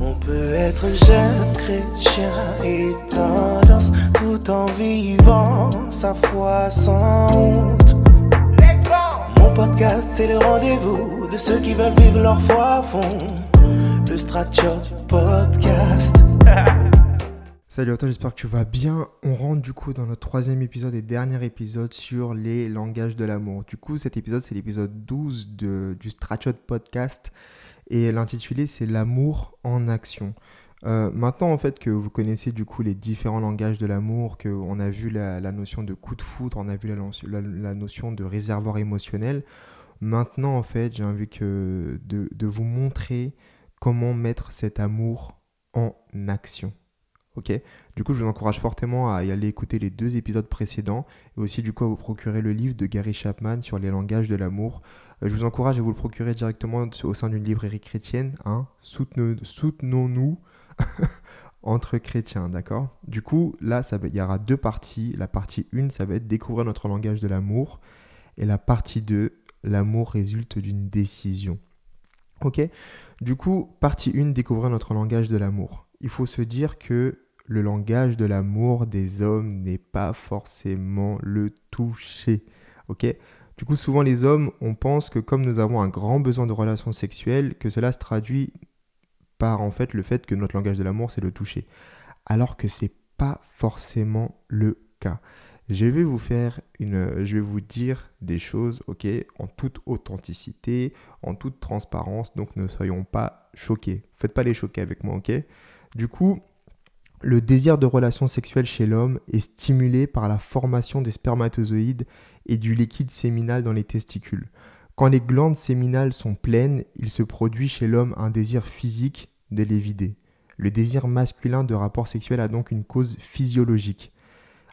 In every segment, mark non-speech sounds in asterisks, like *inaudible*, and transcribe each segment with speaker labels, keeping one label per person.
Speaker 1: On peut être jeune chrétien et tendance tout en vivant sa foi sans honte. Mon podcast, c'est le rendez-vous de ceux qui veulent vivre leur foi à fond. Le Stratchot Podcast. *laughs*
Speaker 2: Salut à toi, j'espère que tu vas bien. On rentre du coup dans notre troisième épisode et dernier épisode sur les langages de l'amour. Du coup, cet épisode, c'est l'épisode 12 de, du Stratchot Podcast et l'intitulé, c'est L'amour en action. Euh, maintenant, en fait, que vous connaissez du coup les différents langages de l'amour, qu'on a vu la, notion de coup de foudre, on a vu la, notion de réservoir émotionnel, maintenant, en fait, j'ai envie que de, de vous montrer comment mettre cet amour en action. Ok Du coup, je vous encourage fortement à y aller écouter les deux épisodes précédents et aussi du coup à vous procurer le livre de Gary Chapman sur les langages de l'amour. Euh, je vous encourage à vous le procurer directement au sein d'une librairie chrétienne. Hein Soutenons-nous *laughs* entre chrétiens, d'accord? Du coup, là, ça il y aura deux parties. La partie 1, ça va être découvrir notre langage de l'amour. Et la partie 2, l'amour résulte d'une décision. Ok? Du coup, partie 1, découvrir notre langage de l'amour il faut se dire que le langage de l'amour des hommes n'est pas forcément le toucher. Ok? Du coup, souvent les hommes, on pense que comme nous avons un grand besoin de relations sexuelles, que cela se traduit par en fait le fait que notre langage de l'amour c'est le toucher. Alors que c'est pas forcément le cas. Je vais vous faire une, je vais vous dire des choses, ok, en toute authenticité, en toute transparence, donc ne soyons pas choqués. Faites pas les choquer avec moi, ok? Du coup, le désir de relation sexuelle chez l'homme est stimulé par la formation des spermatozoïdes et du liquide séminal dans les testicules. Quand les glandes séminales sont pleines, il se produit chez l'homme un désir physique de les vider. Le désir masculin de rapport sexuel a donc une cause physiologique.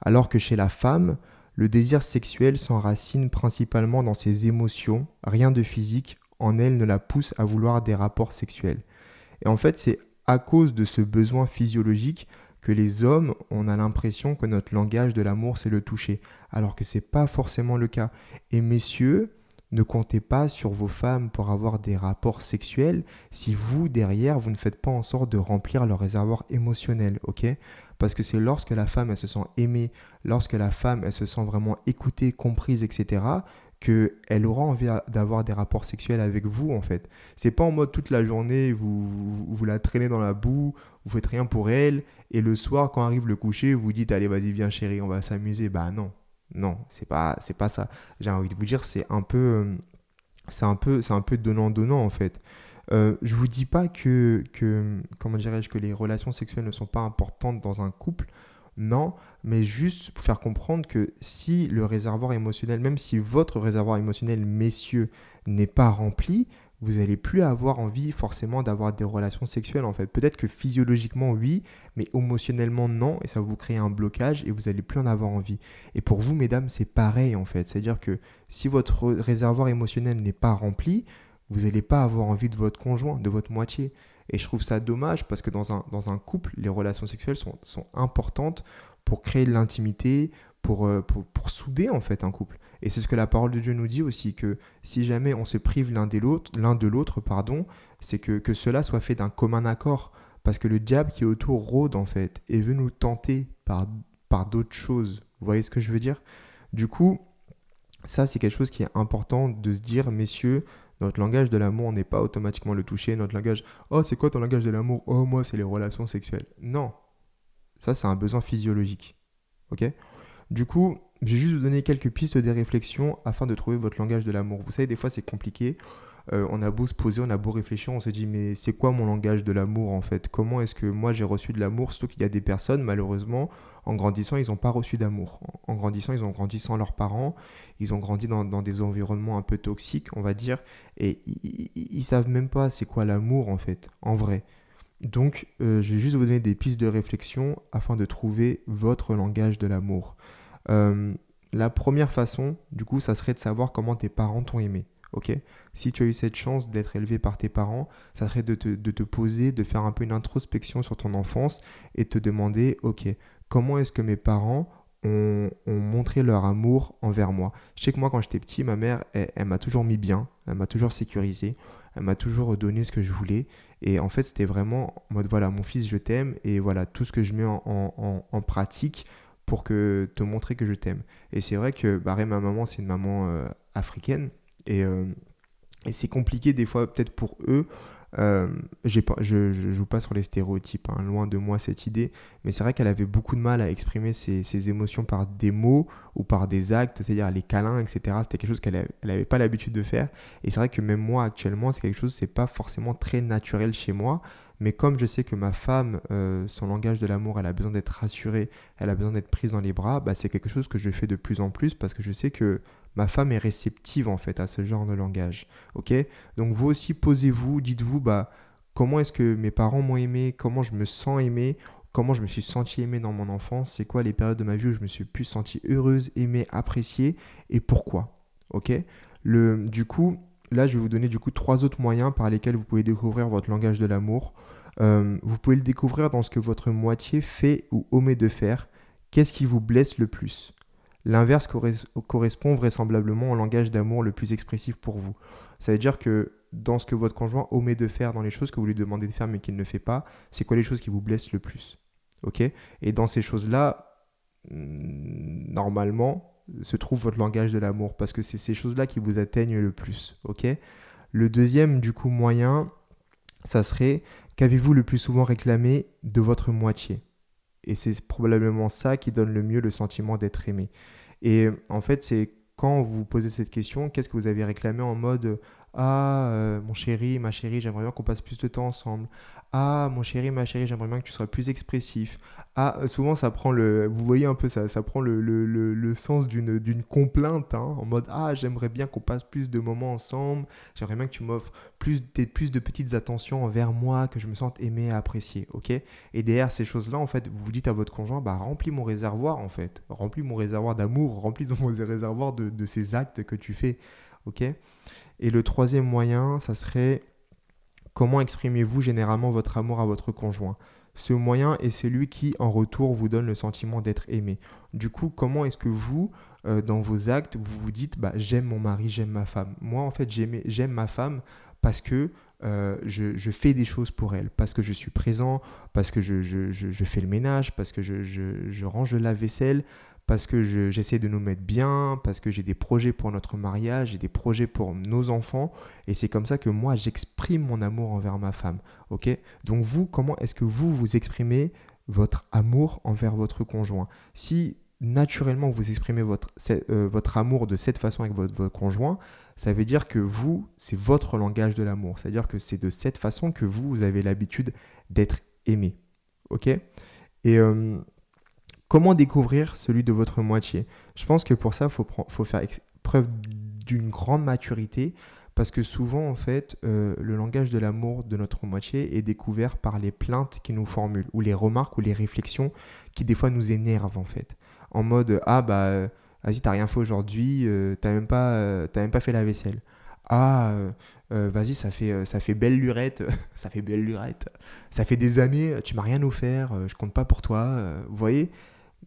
Speaker 2: Alors que chez la femme, le désir sexuel s'enracine principalement dans ses émotions, rien de physique en elle ne la pousse à vouloir des rapports sexuels. Et en fait, c'est à cause de ce besoin physiologique que les hommes, on a l'impression que notre langage de l'amour, c'est le toucher, alors que ce n'est pas forcément le cas. Et messieurs, ne comptez pas sur vos femmes pour avoir des rapports sexuels si vous, derrière, vous ne faites pas en sorte de remplir leur réservoir émotionnel, ok? Parce que c'est lorsque la femme, elle se sent aimée, lorsque la femme, elle se sent vraiment écoutée, comprise, etc., qu'elle aura envie d'avoir des rapports sexuels avec vous en fait. C'est pas en mode toute la journée, vous, vous, la traînez dans la boue, vous faites rien pour elle, et le soir quand arrive le coucher, vous dites allez vas-y viens chérie, on va s'amuser. Bah non, non, c'est pas, c'est pas ça. J'ai envie de vous dire c'est un peu, c'est un peu, c'est un peu donnant donnant en fait. Euh, je vous dis pas que, que comment dirais-je que les relations sexuelles ne sont pas importantes dans un couple. Non, mais juste pour faire comprendre que si le réservoir émotionnel, même si votre réservoir émotionnel, messieurs, n'est pas rempli, vous n'allez plus avoir envie forcément d'avoir des relations sexuelles en fait. Peut-être que physiologiquement oui, mais émotionnellement non, et ça va vous créer un blocage et vous n'allez plus en avoir envie. Et pour vous, mesdames, c'est pareil en fait. C'est-à-dire que si votre réservoir émotionnel n'est pas rempli, vous n'allez pas avoir envie de votre conjoint, de votre moitié. Et je trouve ça dommage parce que dans un, dans un couple, les relations sexuelles sont, sont importantes pour créer de l'intimité, pour, euh, pour, pour, souder en fait un couple. Et c'est ce que la parole de Dieu nous dit aussi, que si jamais on se prive l'un de l'autre, pardon, c'est que, que cela soit fait d'un commun accord. Parce que le diable qui est autour rôde en fait et veut nous tenter par, par d'autres choses. Vous voyez ce que je veux dire? Du coup, ça c'est quelque chose qui est important de se dire, messieurs, notre langage de l'amour n'est pas automatiquement le toucher. Notre langage, oh, c'est quoi ton langage de l'amour? Oh, moi, c'est les relations sexuelles. Non. Ça, c'est un besoin physiologique. Ok? Du coup, je vais juste vous donner quelques pistes des réflexions afin de trouver votre langage de l'amour. Vous savez, des fois, c'est compliqué. Euh, on a beau se poser, on a beau réfléchir, on se dit mais c'est quoi mon langage de l'amour en fait? Comment est-ce que moi j'ai reçu de l'amour? Surtout qu'il y a des personnes, malheureusement, en grandissant, ils n'ont pas reçu d'amour. En grandissant, ils ont grandi sans leurs parents, ils ont grandi dans, des environnements un peu toxiques, on va dire, et ils, ne savent même pas c'est quoi l'amour en fait, en vrai. Donc, euh, je vais juste vous donner des pistes de réflexion afin de trouver votre langage de l'amour. Euh, la première façon, du coup, ça serait de savoir comment tes parents t'ont aimé. Ok Si tu as eu cette chance d'être élevé par tes parents, ça serait de te, poser, de faire un peu une introspection sur ton enfance et te demander, ok, comment est-ce que mes parents ont, montré leur amour envers moi? Je sais que moi, quand j'étais petit, ma mère, elle, m'a toujours mis bien, elle m'a toujours sécurisé, elle m'a toujours donné ce que je voulais. Et en fait, c'était vraiment en mode, voilà, mon fils, je t'aime, et voilà, tout ce que je mets en, pratique pour que, te montrer que je t'aime. Et c'est vrai que Barré, ma maman, c'est une maman euh, africaine, et, euh, et c'est compliqué des fois, peut-être pour eux, euh, je ne joue pas sur les stéréotypes, hein, loin de moi cette idée, mais c'est vrai qu'elle avait beaucoup de mal à exprimer ses, émotions par des mots ou par des actes, c'est-à-dire les câlins, etc. C'était quelque chose qu'elle n'avait pas l'habitude de faire. Et c'est vrai que même moi actuellement, c'est quelque chose, c'est pas forcément très naturel chez moi. Mais comme je sais que ma femme, euh, son langage de l'amour, elle a besoin d'être rassurée, elle a besoin d'être prise dans les bras, bah, c'est quelque chose que je fais de plus en plus parce que je sais que ma femme est réceptive en fait à ce genre de langage. Ok? Donc vous aussi posez-vous, dites-vous bah comment est-ce que mes parents m'ont aimé, comment je me sens aimé, comment je me suis senti aimé dans mon enfance, c'est quoi les périodes de ma vie où je me suis plus senti heureuse, aimée, appréciée et pourquoi. Ok? Le du coup là je vais vous donner du coup trois autres moyens par lesquels vous pouvez découvrir votre langage de l'amour. Euh, vous pouvez le découvrir dans ce que votre moitié fait ou omet de faire. Qu'est-ce qui vous blesse le plus? L'inverse correspond vraisemblablement au langage d'amour le plus expressif pour vous. Ça veut dire que dans ce que votre conjoint omet de faire, dans les choses que vous lui demandez de faire mais qu'il ne fait pas, c'est quoi les choses qui vous blessent le plus Ok? Et dans ces choses-là, normalement, se trouve votre langage de l'amour parce que c'est ces choses-là qui vous atteignent le plus. Ok? Le deuxième, du coup, moyen, ça serait qu'avez-vous le plus souvent réclamé de votre moitié? Et c'est probablement ça qui donne le mieux le sentiment d'être aimé. Et en fait, c'est quand vous posez cette question, qu'est-ce que vous avez réclamé en mode ah, euh, mon chéri, ma chérie, j'aimerais bien qu'on passe plus de temps ensemble. Ah, mon chéri, ma chérie, j'aimerais bien que tu sois plus expressif. Ah, euh, souvent, ça prend le. Vous voyez un peu ça, ça prend le, le, sens d'une complainte, hein, en mode Ah, j'aimerais bien qu'on passe plus de moments ensemble. J'aimerais bien que tu m'offres plus, plus de petites attentions envers moi, que je me sente aimé et apprécié. Ok? Et derrière ces choses-là, en fait, vous dites à votre conjoint Bah, remplis mon réservoir, en fait. Remplis mon réservoir d'amour, remplis *laughs* mon réservoir de, de ces actes que tu fais. Et le troisième moyen, ça serait comment exprimez-vous généralement votre amour à votre conjoint? Ce moyen est celui qui, en retour, vous donne le sentiment d'être aimé. Du coup, comment est-ce que vous, euh, dans vos actes, vous vous dites bah, j'aime mon mari, j'aime ma femme Moi, en fait, j'aime ma femme parce que euh, je, fais des choses pour elle, parce que je suis présent, parce que je, fais le ménage, parce que je, range la vaisselle, parce que j'essaie de nous mettre bien, parce que j'ai des projets pour notre mariage, j'ai des projets pour nos enfants, et c'est comme ça que moi j'exprime mon amour envers ma femme. Ok? Donc vous, comment est-ce que vous vous exprimez votre amour envers votre conjoint? Si naturellement vous exprimez votre, euh, votre amour de cette façon avec votre, conjoint, ça veut dire que vous, c'est votre langage de l'amour. C'est-à-dire que c'est de cette façon que vous, vous avez l'habitude d'être aimé. Ok? Et euh, Comment découvrir celui de votre moitié Je pense que pour ça, il faut, faire preuve d'une grande maturité parce que souvent, en fait, euh, le langage de l'amour de notre moitié est découvert par les plaintes qu'il nous formule ou les remarques ou les réflexions qui des fois nous énervent en fait. En mode ah bah euh, vas-y t'as rien fait aujourd'hui, euh, t'as même pas même pas fait la vaisselle. Ah vas-y ça fait ça fait belle lurette, *laughs* ça fait belle lurette. Ça fait des années, tu m'as rien offert, je compte pas pour toi. vous voyez?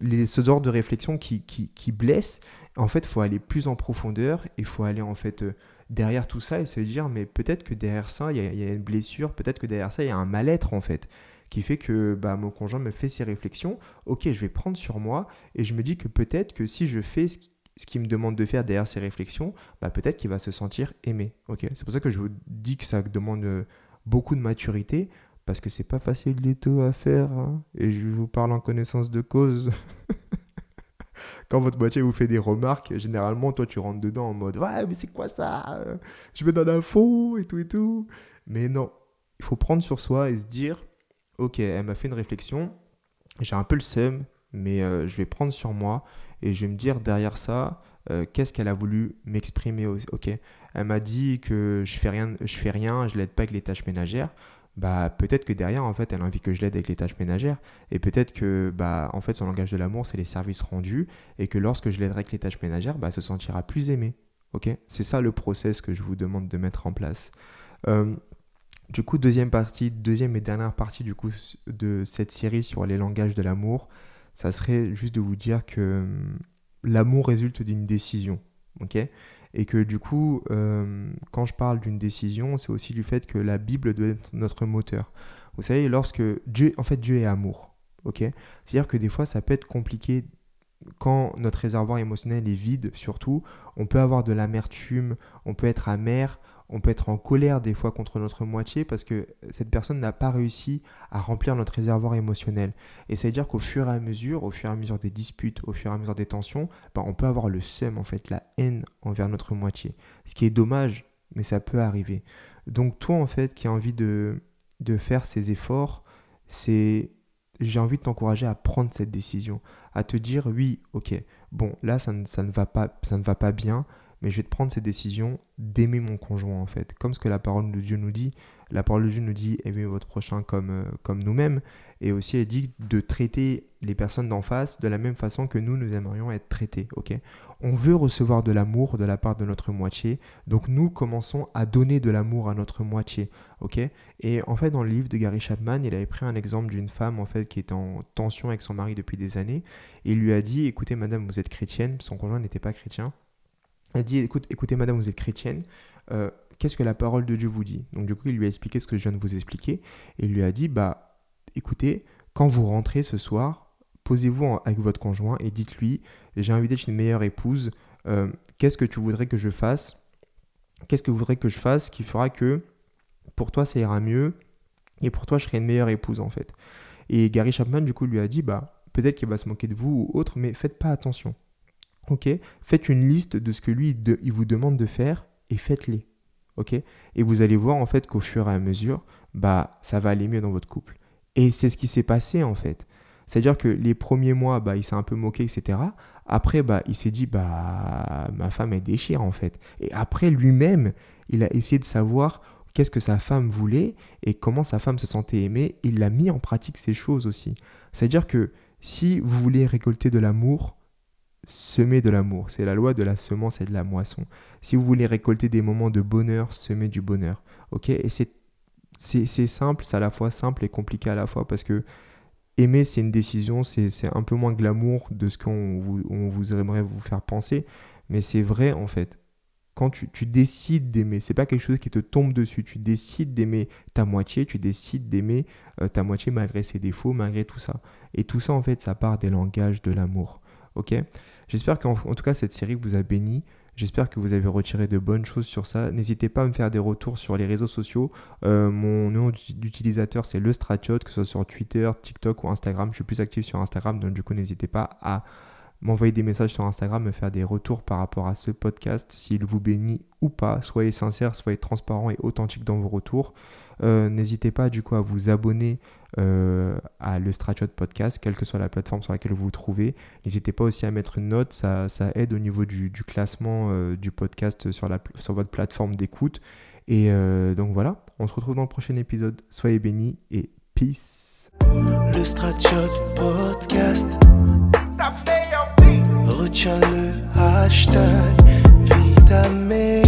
Speaker 2: Les, ce genre de réflexion qui, qui, blesse, en fait, il faut aller plus en profondeur, il faut aller en fait euh, derrière tout ça et se dire, mais peut-être que derrière ça, il y, a une blessure, peut-être que derrière ça, il y a un mal-être en fait, qui fait que bah, mon conjoint me fait ces réflexions, ok, je vais prendre sur moi, et je me dis que peut-être que si je fais ce, qu'il me demande de faire derrière ces réflexions, bah, peut-être qu'il va se sentir aimé. C'est pour ça que je vous dis que ça demande euh, beaucoup de maturité, parce que c'est pas facile du tout à faire. Hein. Et je vous parle en connaissance de cause. *laughs* Quand votre moitié vous fait des remarques, généralement, toi, tu rentres dedans en mode Ouais, mais c'est quoi ça Je vais dans l'info et tout et tout. Mais non, il faut prendre sur soi et se dire Ok, elle m'a fait une réflexion, j'ai un peu le seum, mais euh, je vais prendre sur moi et je vais me dire derrière ça, euh, qu'est-ce qu'elle a voulu m'exprimer Ok, elle m'a dit que je fais rien, je fais je l'aide pas avec les tâches ménagères bah peut-être que derrière en fait elle a envie que je l'aide avec les tâches ménagères. Et peut-être que bah en fait son langage de l'amour c'est les services rendus. Et que lorsque je l'aiderai avec les tâches ménagères bah elle se sentira plus aimée. Ok? C'est ça le process que je vous demande de mettre en place. Euh, du coup deuxième partie deuxième et dernière partie du coup de cette série sur les langages de l'amour ça serait juste de vous dire que hum, l'amour résulte d'une décision. ok? Et que du coup, euh, quand je parle d'une décision, c'est aussi du fait que la Bible doit être notre moteur. Vous savez, lorsque Dieu, en fait, Dieu est amour. ok? C'est-à-dire que des fois, ça peut être compliqué quand notre réservoir émotionnel est vide, surtout. On peut avoir de l'amertume, on peut être amer, on peut être en colère des fois contre notre moitié parce que cette personne n'a pas réussi à remplir notre réservoir émotionnel. Et ça veut dire qu'au fur et à mesure, au fur et à mesure des disputes, au fur et à mesure des tensions, bah, on peut avoir le seum, en fait, la haine envers notre moitié. Ce qui est dommage, mais ça peut arriver. Donc toi, en fait, qui as envie de, de faire ces efforts, c'est j'ai envie de t'encourager à prendre cette décision, à te dire oui, ok, bon, là ça ça ne, va, pas, ça ne va pas bien, mais je vais te prendre cette décision d'aimer mon conjoint en fait. Comme ce que la parole de Dieu nous dit. La parole de Dieu nous dit aimez votre prochain comme, euh, comme nous-mêmes. Et aussi elle dit de traiter les personnes d'en face de la même façon que nous, nous aimerions être traités. On veut recevoir de l'amour de la part de notre moitié. Donc nous commençons à donner de l'amour à notre moitié. Et en fait dans le livre de Gary Chapman, il avait pris un exemple d'une femme en fait qui est en tension avec son mari depuis des années. Et il lui a dit écoutez madame, vous êtes chrétienne. Son conjoint n'était pas chrétien. Elle dit Écoute, écoutez, madame, vous êtes chrétienne. Euh, qu'est-ce que la parole de Dieu vous dit? Donc, du coup, il lui a expliqué ce que je viens de vous expliquer. Et il lui a dit Bah, écoutez, quand vous rentrez ce soir, posez-vous avec votre conjoint et dites-lui J'ai envie d'être une meilleure épouse. Euh, qu'est-ce que tu voudrais que je fasse? Qu'est-ce que vous voudrais que je fasse qui fera que pour toi, ça ira mieux et pour toi, je serai une meilleure épouse, en fait? Et Gary Chapman, du coup, lui a dit Bah, peut-être qu'il va se moquer de vous ou autre, mais faites pas attention. Ok Faites une liste de ce que lui, il vous demande de faire et faites-les. Ok Et vous allez voir en fait qu'au fur et à mesure, bah, ça va aller mieux dans votre couple. Et c'est ce qui s'est passé en fait. C'est-à-dire que les premiers mois, bah, il s'est un peu moqué, etc. Après, bah, il s'est dit, bah, ma femme est déchire en fait. Et après, lui-même, il a essayé de savoir qu'est-ce que sa femme voulait et comment sa femme se sentait aimée. Il a mis en pratique ces choses aussi. C'est-à-dire que si vous voulez récolter de l'amour, semer de l'amour. C'est la loi de la semence et de la moisson. Si vous voulez récolter des moments de bonheur, semez du bonheur. Ok? Et c'est, c'est, simple, c'est à la fois simple et compliqué à la fois parce que aimer, c'est une décision, c'est, un peu moins glamour de ce qu'on vous, on vous aimerait vous faire penser, mais c'est vrai en fait. Quand tu, tu décides d'aimer, c'est pas quelque chose qui te tombe dessus. Tu décides d'aimer ta moitié, tu décides d'aimer euh, ta moitié malgré ses défauts, malgré tout ça. Et tout ça, en fait, ça part des langages de l'amour. Ok? J'espère qu'en tout cas cette série vous a béni. J'espère que vous avez retiré de bonnes choses sur ça. N'hésitez pas à me faire des retours sur les réseaux sociaux. Euh, mon nom d'utilisateur c'est le Stratiot, que ce soit sur Twitter, TikTok ou Instagram. Je suis plus actif sur Instagram, donc du coup n'hésitez pas à m'envoyer des messages sur Instagram, me faire des retours par rapport à ce podcast, s'il vous bénit ou pas. Soyez sincère, soyez transparent et authentique dans vos retours. Euh, n'hésitez pas du coup à vous abonner euh, à le Stratchot Podcast, quelle que soit la plateforme sur laquelle vous vous trouvez. N'hésitez pas aussi à mettre une note, ça, ça aide au niveau du, classement euh, du podcast sur, la, sur votre plateforme d'écoute. Et donc voilà, on se retrouve dans le prochain épisode. Soyez bénis et peace. Le Stratchot Podcast. Retiens le hashtag Vitamine